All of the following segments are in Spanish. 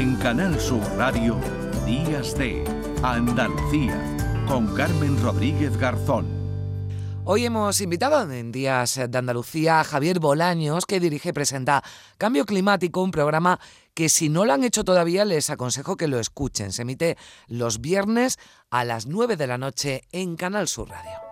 En Canal Sur Radio, Días de Andalucía, con Carmen Rodríguez Garzón. Hoy hemos invitado en Días de Andalucía a Javier Bolaños, que dirige y presenta Cambio Climático, un programa que si no lo han hecho todavía les aconsejo que lo escuchen. Se emite los viernes a las 9 de la noche en Canal Sur Radio.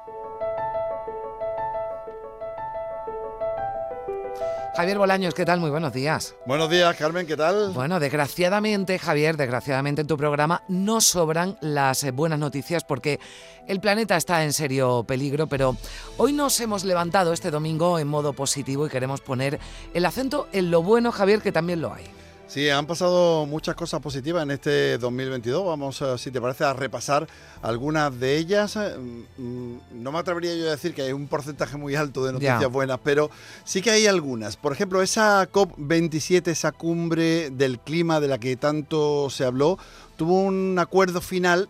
Javier Bolaños, ¿qué tal? Muy buenos días. Buenos días, Carmen, ¿qué tal? Bueno, desgraciadamente, Javier, desgraciadamente en tu programa no sobran las buenas noticias porque el planeta está en serio peligro, pero hoy nos hemos levantado este domingo en modo positivo y queremos poner el acento en lo bueno, Javier, que también lo hay. Sí, han pasado muchas cosas positivas en este 2022. Vamos, eh, si te parece, a repasar algunas de ellas. Eh, mm, no me atrevería yo a decir que hay un porcentaje muy alto de noticias buenas, pero sí que hay algunas. Por ejemplo, esa COP27, esa cumbre del clima de la que tanto se habló, tuvo un acuerdo final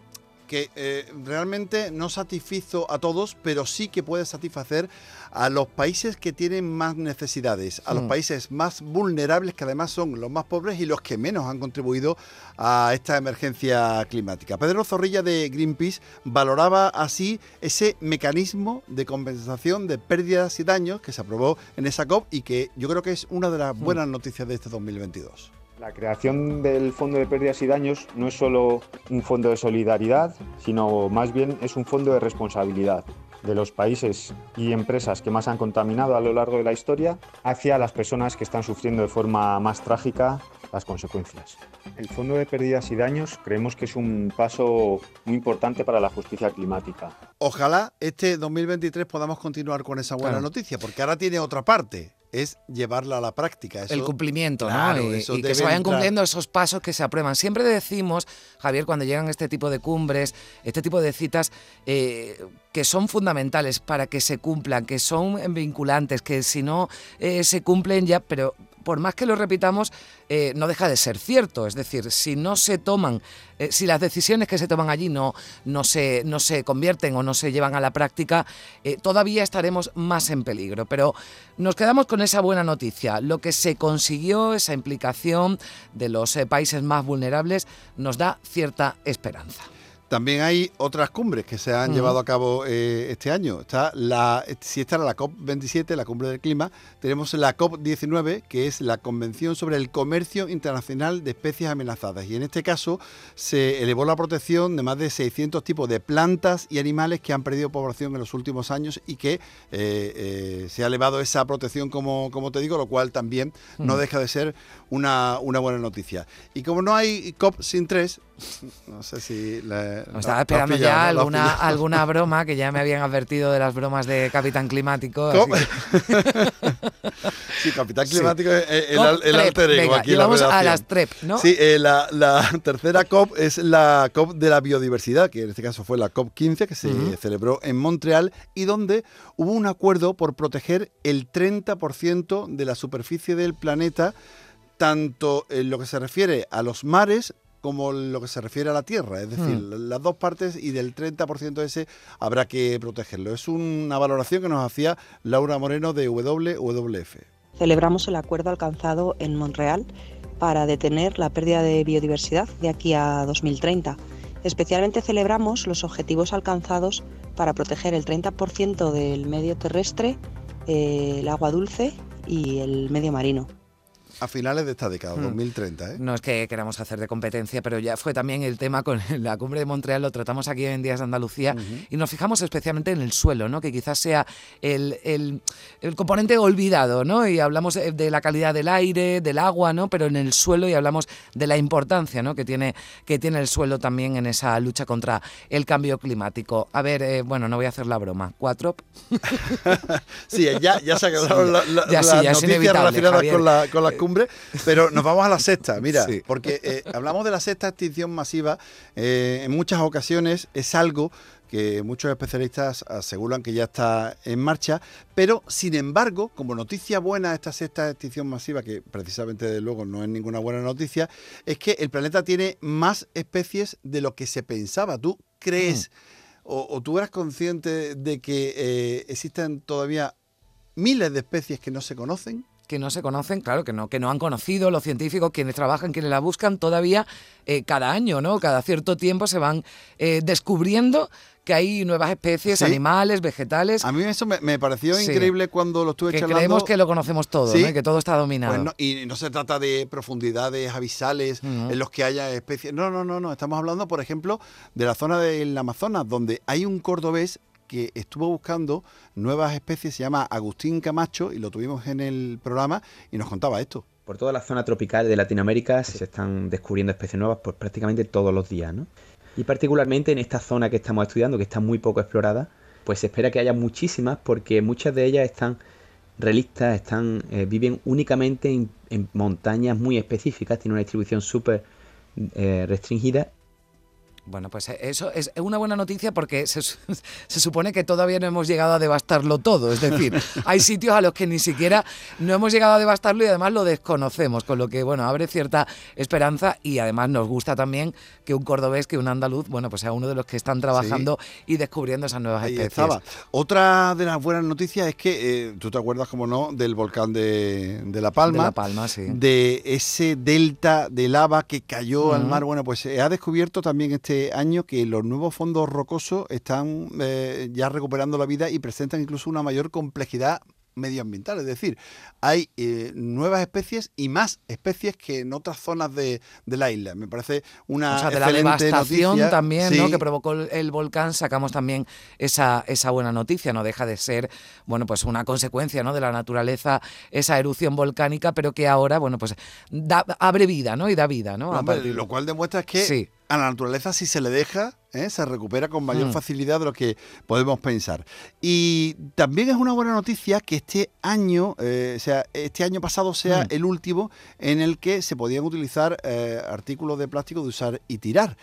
que eh, realmente no satisfizo a todos, pero sí que puede satisfacer a los países que tienen más necesidades, a los hmm. países más vulnerables, que además son los más pobres y los que menos han contribuido a esta emergencia climática. Pedro Zorrilla de Greenpeace valoraba así ese mecanismo de compensación de pérdidas y daños que se aprobó en esa COP y que yo creo que es una de las hmm. buenas noticias de este 2022. La creación del Fondo de Pérdidas y Daños no es solo un fondo de solidaridad, sino más bien es un fondo de responsabilidad de los países y empresas que más han contaminado a lo largo de la historia hacia las personas que están sufriendo de forma más trágica las consecuencias. El Fondo de Pérdidas y Daños creemos que es un paso muy importante para la justicia climática. Ojalá este 2023 podamos continuar con esa buena noticia, porque ahora tiene otra parte es llevarla a la práctica. el cumplimiento, ¿no? Y, que se vayan cumpliendo esos pasos que se aprueban. Siempre decimos, Javier, cuando llegan este tipo de cumbres, este tipo de citas, eh, que son fundamentales para que se cumplan, que son vinculantes, que si no eh, se cumplen ya, pero por más que lo repitamos, eh, no deja de ser cierto. Es decir, si no se toman, eh, si las decisiones que se toman allí no, no, se, no se convierten o no se llevan a la práctica, eh, todavía estaremos más en peligro. Pero nos quedamos con esa buena noticia. Lo que se consiguió, esa implicación de los países más vulnerables, nos da cierta esperanza. También hay otras cumbres que se han llevado a cabo eh, este año. Está la, si esta era la COP27, la cumbre del clima, tenemos la COP19, que es la Convención sobre el Comercio Internacional de Especies Amenazadas. Y en este caso se elevó la protección de más de 600 tipos de plantas y animales que han perdido población en los últimos años y que eh, eh, se ha elevado esa protección, como, como te digo, lo cual también no deja de ser una, una buena noticia. Y como no hay COP sin tres, no sé si... estaba esperando ya alguna, alguna broma, que ya me habían advertido de las bromas de Capitán Climático. sí, Capitán Climático es el, alter ego aquí vamos a las TREP, ¿no? Sí, eh, la, tercera COP es la COP de la biodiversidad, que en este caso fue la COP 15, que se celebró en Montreal y donde hubo un acuerdo por proteger el 30% de la superficie del planeta tanto en lo que se refiere a los mares como lo que se refiere a la tierra, es decir, hmm. las dos partes y del 30% ese habrá que protegerlo. Es una valoración que nos hacía Laura Moreno de WWF. Celebramos el acuerdo alcanzado en Montreal para detener la pérdida de biodiversidad de aquí a 2030. Especialmente celebramos los objetivos alcanzados para proteger el 30% del medio terrestre, eh, el agua dulce y el medio marino a finales de esta década, 2030. Hmm. ¿eh? No es que queramos hacer de competencia, pero ya fue también el tema con la cumbre de Montreal, lo tratamos aquí en Días de Andalucía y nos fijamos especialmente en el suelo, ¿no? que quizás sea el, el, componente olvidado, ¿no? y hablamos de la calidad del aire, del agua, ¿no? pero en el suelo y hablamos de la importancia ¿no? que, tiene, que tiene el suelo también en esa lucha contra el cambio climático. A ver, eh, bueno, no voy a hacer la broma. ¿Cuatro? sí, ya, ya se ha quedado la, las noticias relacionadas con la, con pero nos vamos a la sexta, mira, porque eh, hablamos de la sexta extinción masiva, eh, en muchas ocasiones es algo que muchos especialistas aseguran que ya está en marcha, pero sin embargo, como noticia buena esta sexta extinción masiva, que precisamente de luego no es ninguna buena noticia, es que el planeta tiene más especies de lo que se pensaba. ¿Tú crees mm. o, tú eras consciente de que eh, existen todavía miles de especies que no se conocen? Que no se conocen, claro, que no, que no han conocido los científicos, quienes trabajan, quienes la buscan todavía eh, cada año, ¿no? Cada cierto tiempo se van eh, descubriendo que hay nuevas especies, animales, vegetales. A mí eso me, pareció increíble cuando lo estuve que charlando. Creemos que lo conocemos todo, que todo está dominado. Pues y no se trata de profundidades abisales en los que haya especies. No, no, no, no. Estamos hablando, por ejemplo, de la zona del Amazonas, donde hay un cordobés que estuvo buscando nuevas especies, se llama Agustín Camacho, y lo tuvimos en el programa, y nos contaba esto. Por toda la zona tropical de Latinoamérica se están descubriendo especies nuevas pues, prácticamente todos los días, ¿no? Y particularmente en esta zona que estamos estudiando, que está muy poco explorada, pues se espera que haya muchísimas porque muchas de ellas están relistas, están, eh, viven únicamente en, montañas muy específicas, tienen una distribución súper eh, restringida bueno, pues eh, eso es una buena noticia porque se, supone que todavía no hemos llegado a devastarlo todo. Es decir, hay sitios a los que ni siquiera no hemos llegado a devastarlo y además lo desconocemos, con lo que, bueno, abre cierta esperanza y además nos gusta también que un cordobés, que un andaluz, bueno, pues sea uno de los que están trabajando y descubriendo esas nuevas especies. Otra de las buenas noticias es que, eh, tú te acuerdas, como no, del volcán de, La Palma. De La Palma, sí. De ese delta de lava que cayó al mar. Bueno, pues se ha descubierto también este año que los nuevos fondos rocosos están eh, ya recuperando la vida y presentan incluso una mayor complejidad medioambiental, es decir, hay eh, nuevas especies y más especies que en otras zonas de, la isla. Me parece una o sea, de la devastación también ¿no? que provocó el, volcán, sacamos también esa, esa buena noticia, no deja de ser bueno pues una consecuencia ¿no? de la naturaleza, esa erupción volcánica, pero que ahora bueno pues da, abre vida ¿no? y da vida. ¿no? lo cual demuestra que a la naturaleza si se le deja, ¿eh? se recupera con mayor mm. facilidad de lo que podemos pensar. Y también es una buena noticia que este año, eh, sea, este año pasado sea mm. el último en el que se podían utilizar eh, artículos de plástico de usar y tirar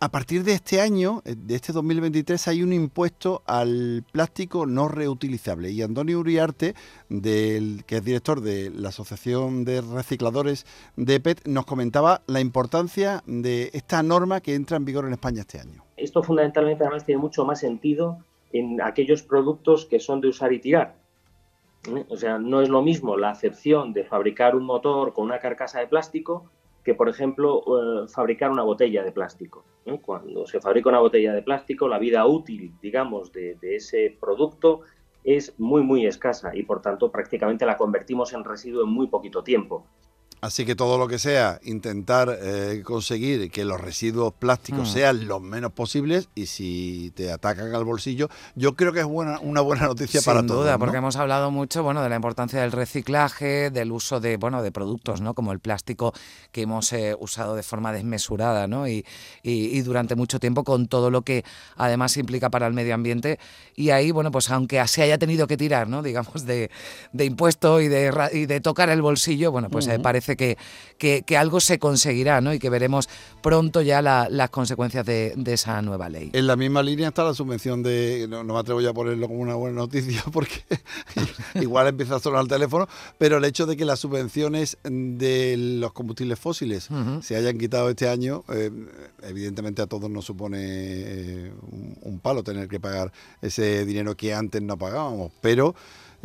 a partir de este año, eh, de este 2023, hay un impuesto al plástico no reutilizable. Y Antonio Uriarte, del, que es director de la Asociación de Recicladores de PET, nos comentaba la importancia de esta norma que entra en vigor en España este año. Esto fundamentalmente además tiene mucho más sentido en aquellos productos que son de usar y tirar. ¿eh? O sea, no es lo mismo la acepción de fabricar un motor con una carcasa de plástico que, por ejemplo, eh, fabricar una botella de plástico. Cuando se fabrica una botella de plástico, la vida útil, digamos, de, ese producto es muy, muy escasa y, por tanto, prácticamente la convertimos en residuo en muy poquito tiempo. Así que todo lo que sea intentar eh, conseguir que los residuos plásticos mm. sean los menos posibles y si te atacan al bolsillo, yo creo que es buena, una buena noticia para todos. Sin duda, porque hemos hablado mucho bueno, de la importancia del reciclaje, del uso de, bueno, de productos ¿no? como el plástico que hemos eh, usado de forma desmesurada ¿no? y, y, durante mucho tiempo con todo lo que además implica para el medio ambiente. Y ahí, bueno, pues aunque se haya tenido que tirar, ¿no? digamos, de, de impuesto y de, y de tocar el bolsillo, bueno, pues eh, parece que, que, algo se conseguirá ¿no? y que veremos pronto ya las consecuencias de, esa nueva ley. En la misma línea está la subvención de, no, me atrevo ya a ponerlo como una buena noticia porque igual empieza a sonar el teléfono, pero el hecho de que las subvenciones de los combustibles fósiles se hayan quitado este año, eh, evidentemente a todos nos supone eh, un palo tener que pagar ese dinero que antes no pagábamos, pero...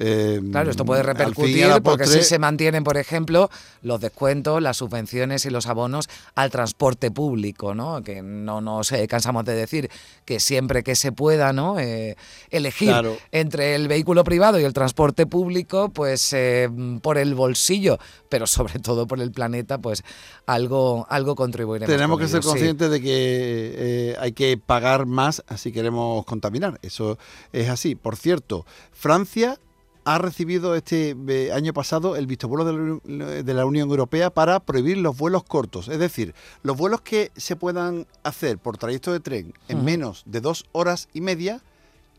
Eh, claro, esto puede repercutir porque si se mantienen, por ejemplo, los descuentos, las subvenciones y los abonos al transporte público, ¿no? Que no nos cansamos de decir que siempre que se pueda, ¿no? Eh, elegir entre el vehículo privado y el transporte público, pues eh, por el bolsillo, pero sobre todo por el planeta, pues algo, algo contribuiremos. Tenemos que ser conscientes de que hay que pagar más si queremos contaminar. Eso es así. Por cierto, Francia ha recibido este eh, año pasado el visto bueno de la Unión Europea para prohibir los vuelos cortos. Es decir, los vuelos que se puedan hacer por trayecto de tren en menos de dos horas y media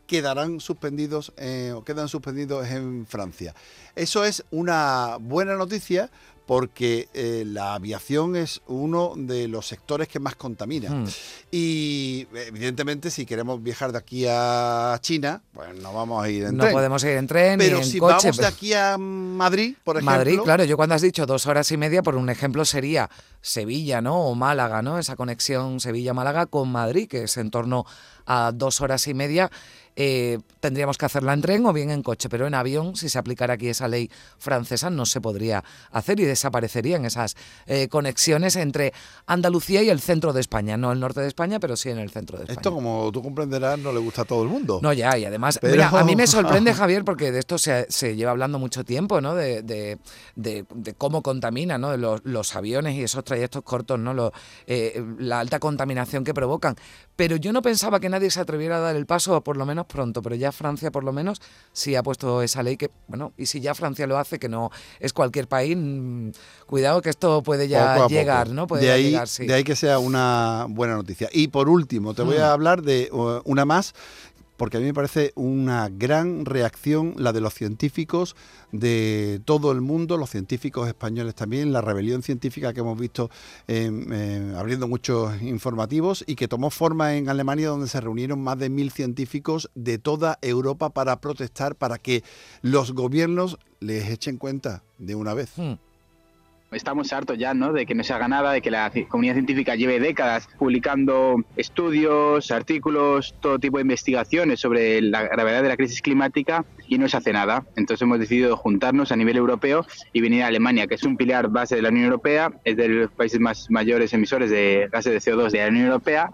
quedarán suspendidos eh, o quedan suspendidos en Francia. Eso es una buena noticia porque eh, la aviación es uno de los sectores que más contamina. Hmm. Y evidentemente si queremos viajar de aquí a China, pues no vamos a ir en tren. No podemos ir en tren Pero ni en si vamos de aquí a Madrid, por ejemplo... Madrid, claro, yo cuando has dicho dos horas y media, por un ejemplo sería Sevilla, ¿no? O Málaga, ¿no? Esa conexión Sevilla-Málaga con Madrid, que es en torno a dos horas y media. eh, tendríamos que hacerla en tren o bien en coche, pero en avión, si se aplicara aquí esa ley francesa, no se podría hacer y desaparecerían esas eh, conexiones entre Andalucía y el centro de España, no el norte de España, pero sí en el centro de España. Esto, como tú comprenderás, no le gusta a todo el mundo. No, ya, y además, mira, a mí me sorprende, Javier, porque de esto se, lleva hablando mucho tiempo, ¿no? De, cómo contamina, ¿no? Los, los, aviones y esos trayectos cortos, ¿no? Eh, la alta contaminación que provocan. Pero yo no pensaba que nadie se atreviera a dar el paso, por lo menos pronto, pero ya Francia por lo menos sí ha puesto esa ley que, bueno, y si ya Francia lo hace, que no es cualquier país, cuidado que esto puede ya llegar, ¿no? Puede de, ahí, llegar, de ahí que sea una buena noticia. Y por último, te voy a mm. hablar de una más porque a mí me parece una gran reacción la de los científicos de todo el mundo, los científicos españoles también, la rebelión científica que hemos visto eh, abriendo muchos informativos y que tomó forma en Alemania donde se reunieron más de mil científicos de toda Europa para protestar, para que los gobiernos les echen cuenta de una vez. Hmm estamos hartos ya, ¿no? De que no se haga nada, de que la comunidad científica lleve décadas publicando estudios, artículos, todo tipo de investigaciones sobre la gravedad de la crisis climática y no se hace nada. Entonces hemos decidido juntarnos a nivel europeo y venir a Alemania, que es un pilar base de la Unión Europea, es de los países más mayores emisores de gases de CO2 de la Unión Europea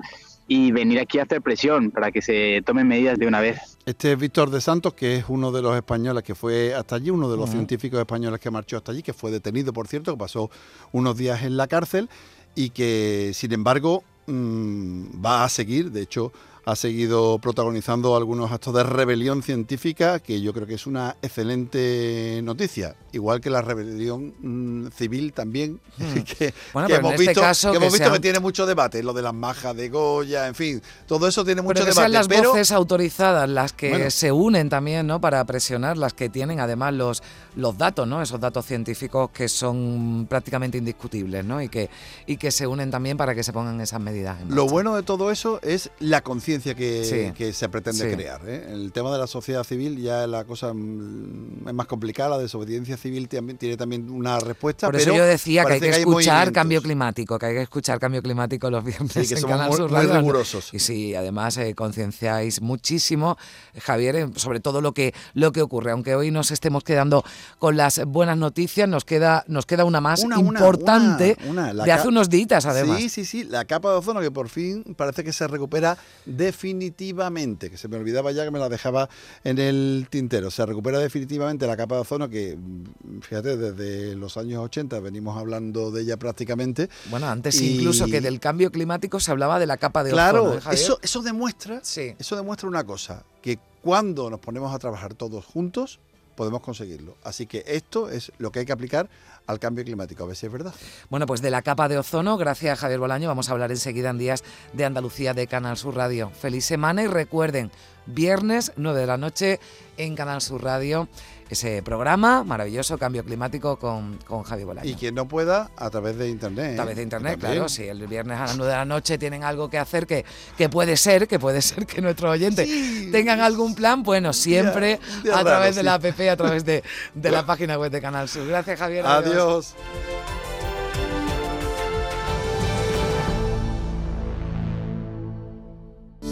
y venir aquí a hacer presión para que se tomen medidas de una vez. Este es Víctor de Santos, que es uno de los españoles que fue hasta allí, uno de los científicos españoles que marchó hasta allí, que fue detenido, por cierto, que pasó unos días en la cárcel y que, sin embargo, mm, va a seguir, de hecho, ha seguido protagonizando algunos actos de rebelión científica, que yo creo que es una excelente noticia. Igual que la rebelión mm, civil también, hmm. que, hemos, este visto, que, hemos visto que tiene mucho debate, lo de las majas de Goya, en fin, todo eso tiene mucho pero que Sean las voces autorizadas las que se unen también, ¿no? Para presionar, las que tienen además los, los datos, ¿no? Esos datos científicos que son prácticamente indiscutibles, ¿no? Y que, y que se unen también para que se pongan esas medidas. lo bueno de todo eso es la conciencia que, se pretende crear. ¿eh? El tema de la sociedad civil ya la cosa mm, es más complicada, la desobediencia civil tiene también una respuesta. Por eso yo decía que hay que, escuchar cambio climático, que hay que escuchar cambio climático los viernes. Sí, que somos muy, rigurosos. Y sí, además eh, concienciáis muchísimo, Javier, eh, sobre todo lo que, lo que ocurre. Aunque hoy nos estemos quedando con las buenas noticias, nos queda, nos queda una más importante de hace unos días, además. Sí, sí, sí, la capa de ozono que por fin parece que se recupera de definitivamente, que se me olvidaba ya que me la dejaba en el tintero. Se recupera definitivamente la capa de ozono que, mm, fíjate, desde los años 80 venimos hablando de ella prácticamente. Bueno, antes incluso que del cambio climático se hablaba de la capa de ozono. Claro, ¿eh, eso, eso, demuestra, eso demuestra una cosa, que cuando nos ponemos a trabajar todos juntos, podemos conseguirlo. Así que esto es lo que hay que aplicar al cambio climático, a ver si es verdad. Bueno, pues de la capa de ozono, gracias a Javier Bolaño, vamos a hablar enseguida en Días de Andalucía de Canal Sur Radio. Feliz semana y recuerden, viernes 9 de la noche en Canal Sur Radio ese programa maravilloso, Cambio Climático, con, con Javi Bolaño. Y quien no pueda, a través de Internet. A través de Internet, claro. Si el viernes a las 9 de la noche tienen algo que hacer, que, que puede ser, que puede ser que nuestros oyentes tengan algún plan, bueno, siempre a través de la app, a través de, de la página web de Canal Sur. Gracias, Javier. adiós.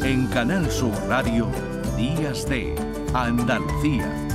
En Canal Sur Radio, Días de Andalucía